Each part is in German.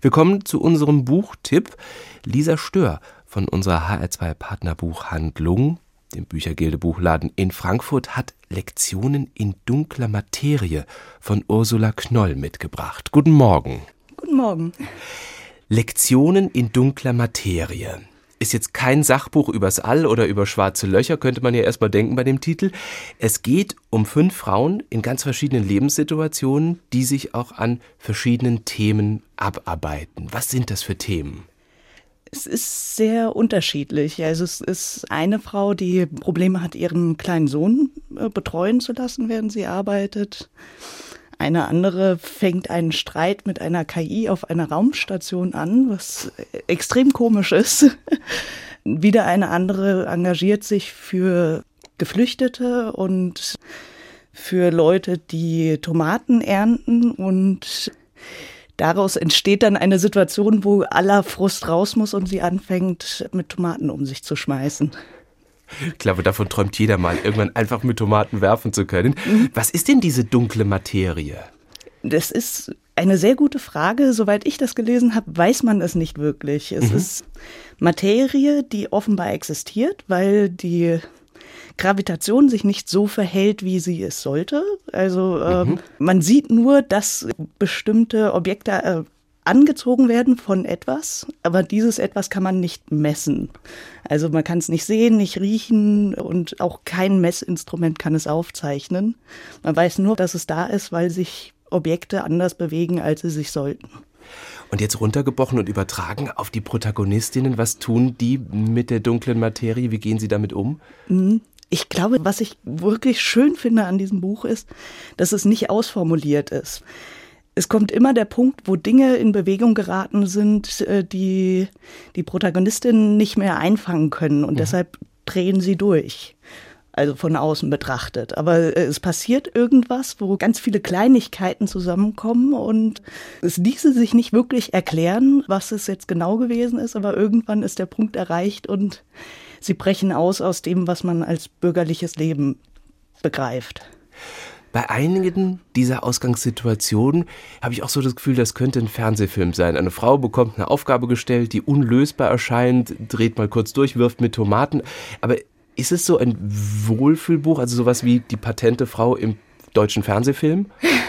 Wir kommen zu unserem Buchtipp. Lisa Stör von unserer HR2 Partnerbuchhandlung, dem Büchergilde Buchladen in Frankfurt, hat Lektionen in dunkler Materie von Ursula Knoll mitgebracht. Guten Morgen. Guten Morgen. Lektionen in dunkler Materie. Ist jetzt kein Sachbuch übers All oder über schwarze Löcher, könnte man ja erstmal denken bei dem Titel. Es geht um fünf Frauen in ganz verschiedenen Lebenssituationen, die sich auch an verschiedenen Themen abarbeiten. Was sind das für Themen? Es ist sehr unterschiedlich. Also es ist eine Frau, die Probleme hat, ihren kleinen Sohn äh, betreuen zu lassen, während sie arbeitet. Eine andere fängt einen Streit mit einer KI auf einer Raumstation an, was extrem komisch ist. Wieder eine andere engagiert sich für Geflüchtete und für Leute, die Tomaten ernten und daraus entsteht dann eine Situation, wo aller Frust raus muss und sie anfängt, mit Tomaten um sich zu schmeißen. Ich glaube, davon träumt jeder mal, irgendwann einfach mit Tomaten werfen zu können. Was ist denn diese dunkle Materie? Das ist eine sehr gute Frage. Soweit ich das gelesen habe, weiß man es nicht wirklich. Es mhm. ist Materie, die offenbar existiert, weil die Gravitation sich nicht so verhält, wie sie es sollte. Also ähm, mhm. man sieht nur, dass bestimmte Objekte äh, angezogen werden von etwas, aber dieses etwas kann man nicht messen. Also man kann es nicht sehen, nicht riechen und auch kein Messinstrument kann es aufzeichnen. Man weiß nur, dass es da ist, weil sich Objekte anders bewegen, als sie sich sollten. Und jetzt runtergebrochen und übertragen auf die Protagonistinnen, was tun die mit der dunklen Materie? Wie gehen sie damit um? Mhm. Ich glaube, was ich wirklich schön finde an diesem Buch ist, dass es nicht ausformuliert ist es kommt immer der Punkt, wo Dinge in Bewegung geraten sind, äh, die die Protagonistinnen nicht mehr einfangen können und ja. deshalb drehen sie durch. Also von außen betrachtet. Aber äh, es passiert irgendwas, wo ganz viele Kleinigkeiten zusammenkommen und es ließe sich nicht wirklich erklären, was es jetzt genau gewesen ist, aber irgendwann ist der Punkt erreicht und sie brechen aus aus dem, was man als bürgerliches Leben begreift bei einigen dieser Ausgangssituationen habe ich auch so das Gefühl, das könnte ein Fernsehfilm sein. Eine Frau bekommt eine Aufgabe gestellt, die unlösbar erscheint, dreht mal kurz durch, wirft mit Tomaten. Aber ist es so ein Wohlfühlbuch, also sowas wie die patente Frau im deutschen Fernsehfilm?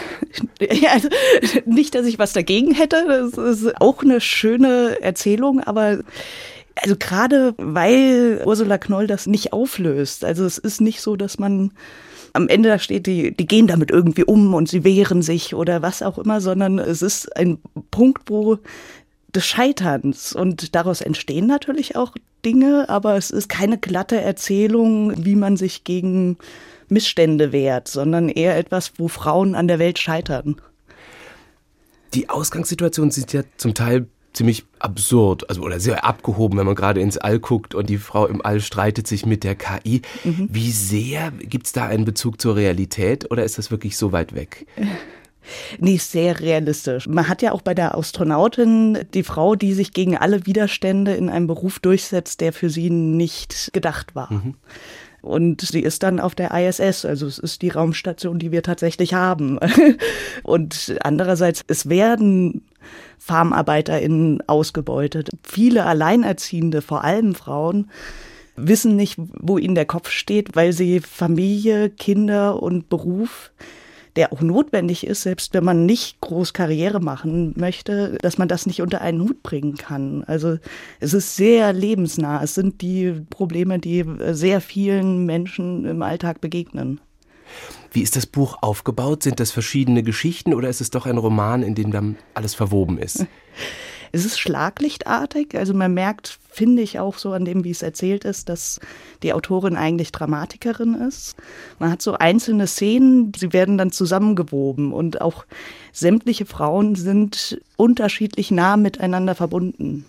Ja, also nicht, dass ich was dagegen hätte. Das ist auch eine schöne Erzählung, aber also gerade weil Ursula Knoll das nicht auflöst. Also es ist nicht so, dass man am Ende da steht, die, die gehen damit irgendwie um und sie wehren sich oder was auch immer, sondern es ist ein Punkt, wo des Scheiterns und daraus entstehen natürlich auch Dinge, aber es ist keine glatte Erzählung, wie man sich gegen Missstände wehrt, sondern eher etwas, wo Frauen an der Welt scheitern. Die Ausgangssituationen sind ja zum Teil ziemlich absurd, also oder sehr abgehoben, wenn man gerade ins All guckt und die Frau im All streitet sich mit der KI. Mhm. Wie sehr gibt es da einen Bezug zur Realität oder ist das wirklich so weit weg? Nee, sehr realistisch. Man hat ja auch bei der Astronautin die Frau, die sich gegen alle Widerstände in einem Beruf durchsetzt, der für sie nicht gedacht war. Mhm. Und sie ist dann auf der ISS, also es ist die Raumstation, die wir tatsächlich haben. Und andererseits, es werden FarmarbeiterInnen ausgebeutet. Viele Alleinerziehende, vor allem Frauen, wissen nicht, wo ihnen der Kopf steht, weil sie Familie, Kinder und Beruf der auch notwendig ist, selbst wenn man nicht groß Karriere machen möchte, dass man das nicht unter einen Hut bringen kann. Also es ist sehr lebensnah. Es sind die Probleme, die sehr vielen Menschen im Alltag begegnen. Wie ist das Buch aufgebaut? Sind das verschiedene Geschichten oder ist es doch ein Roman, in dem dann alles verwoben ist? Es ist schlaglichtartig. Also man merkt, finde ich auch so an dem, wie es erzählt ist, dass die Autorin eigentlich Dramatikerin ist. Man hat so einzelne Szenen, sie werden dann zusammengewoben und auch sämtliche Frauen sind unterschiedlich nah miteinander verbunden.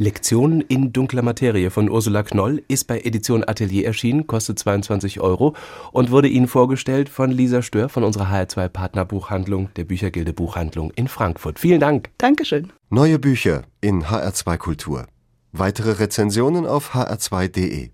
Lektionen in dunkler Materie von Ursula Knoll ist bei Edition Atelier erschienen, kostet 22 Euro und wurde Ihnen vorgestellt von Lisa Stör von unserer HR2 Partnerbuchhandlung, der Büchergilde Buchhandlung in Frankfurt. Vielen Dank. Dankeschön. Neue Bücher in HR2 Kultur. Weitere Rezensionen auf hr2.de.